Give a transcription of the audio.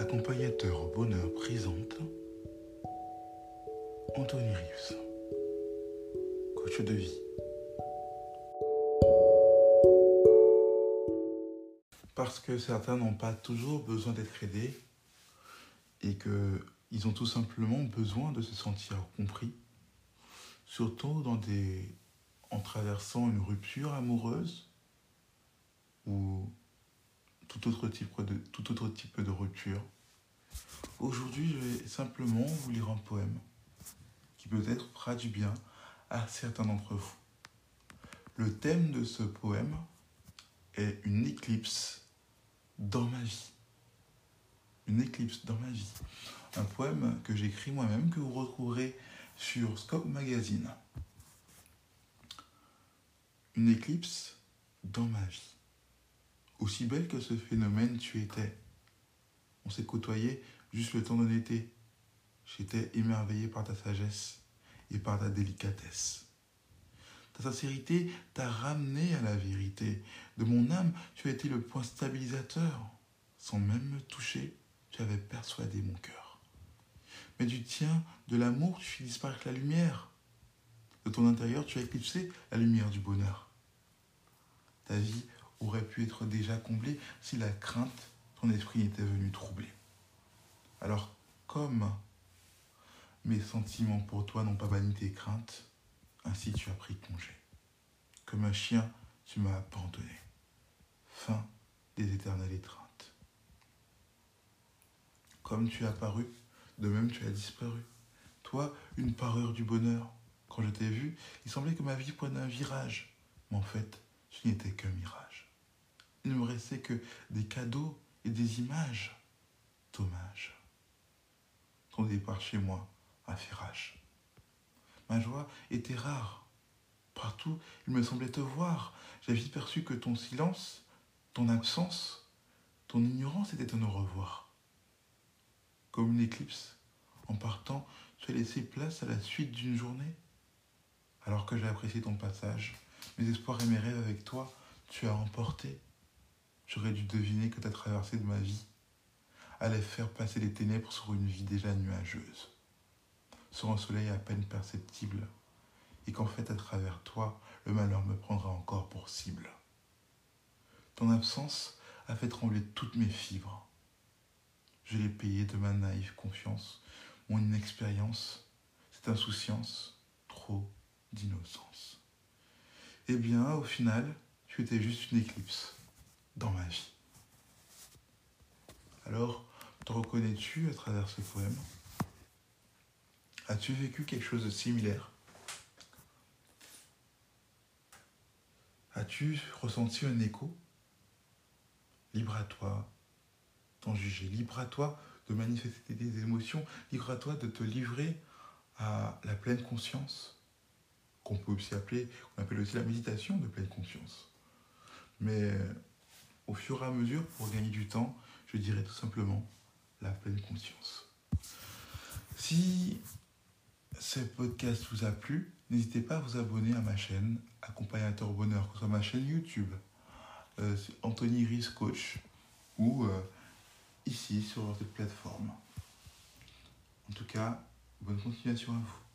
Accompagnateur au bonheur présente Anthony Rives, coach de vie. Parce que certains n'ont pas toujours besoin d'être aidés et qu'ils ont tout simplement besoin de se sentir compris, surtout en traversant une rupture amoureuse ou tout autre type de, rupture. Aujourd'hui, je vais simplement vous lire un poème qui peut-être fera du bien à certains d'entre vous. Le thème de ce poème est une éclipse dans ma vie. Une éclipse dans ma vie. Un poème que j'écris moi-même, que vous retrouverez sur Scope Magazine. Une éclipse dans ma vie. Aussi belle que ce phénomène tu étais. On s'est côtoyé juste le temps d'un été. J'étais émerveillé par ta sagesse et par ta délicatesse. Ta sincérité t'a ramené à la vérité. De mon âme, tu as été le point stabilisateur. Sans même me toucher, tu avais persuadé mon cœur. Mais du tien, de l'amour, tu fis disparaître la lumière. De ton intérieur, tu as éclipsé la lumière du bonheur. Ta vie aurait pu être déjà comblé si la crainte, ton esprit était venu troubler. Alors, comme mes sentiments pour toi n'ont pas banni tes craintes, ainsi tu as pris congé. Comme un chien, tu m'as abandonné. Fin des éternelles étreintes. Comme tu as paru, de même tu as disparu. Toi, une parure du bonheur. Quand je t'ai vu, il semblait que ma vie prenait un virage. Mais en fait, tu n'étais qu'un mirage. Il ne me restait que des cadeaux et des images. Dommage. Ton départ chez moi a fait rage. Ma joie était rare. Partout, il me semblait te voir. J'avais perçu que ton silence, ton absence, ton ignorance était un au revoir. Comme une éclipse, en partant, tu as laissé place à la suite d'une journée. Alors que j'ai apprécié ton passage, mes espoirs et mes rêves avec toi, tu as emporté j'aurais dû deviner que ta traversée de ma vie allait faire passer les ténèbres sur une vie déjà nuageuse, sur un soleil à peine perceptible, et qu'en fait à travers toi, le malheur me prendra encore pour cible. Ton absence a fait trembler toutes mes fibres. Je l'ai payé de ma naïve confiance, mon inexpérience, cette insouciance, trop d'innocence. Eh bien, au final, tu étais juste une éclipse dans ma vie. Alors, te reconnais-tu à travers ce poème? As-tu vécu quelque chose de similaire? As-tu ressenti un écho? Libre à toi d'en juger, libre à toi de manifester des émotions, libre à toi de te livrer à la pleine conscience, qu'on peut aussi appeler, on appelle aussi la méditation de pleine conscience. Mais au fur et à mesure, pour gagner du temps, je dirais tout simplement la pleine conscience. Si ce podcast vous a plu, n'hésitez pas à vous abonner à ma chaîne Accompagnateur Bonheur, que ce soit ma chaîne YouTube, euh, Anthony Riz Coach, ou euh, ici sur cette plateforme. En tout cas, bonne continuation à vous.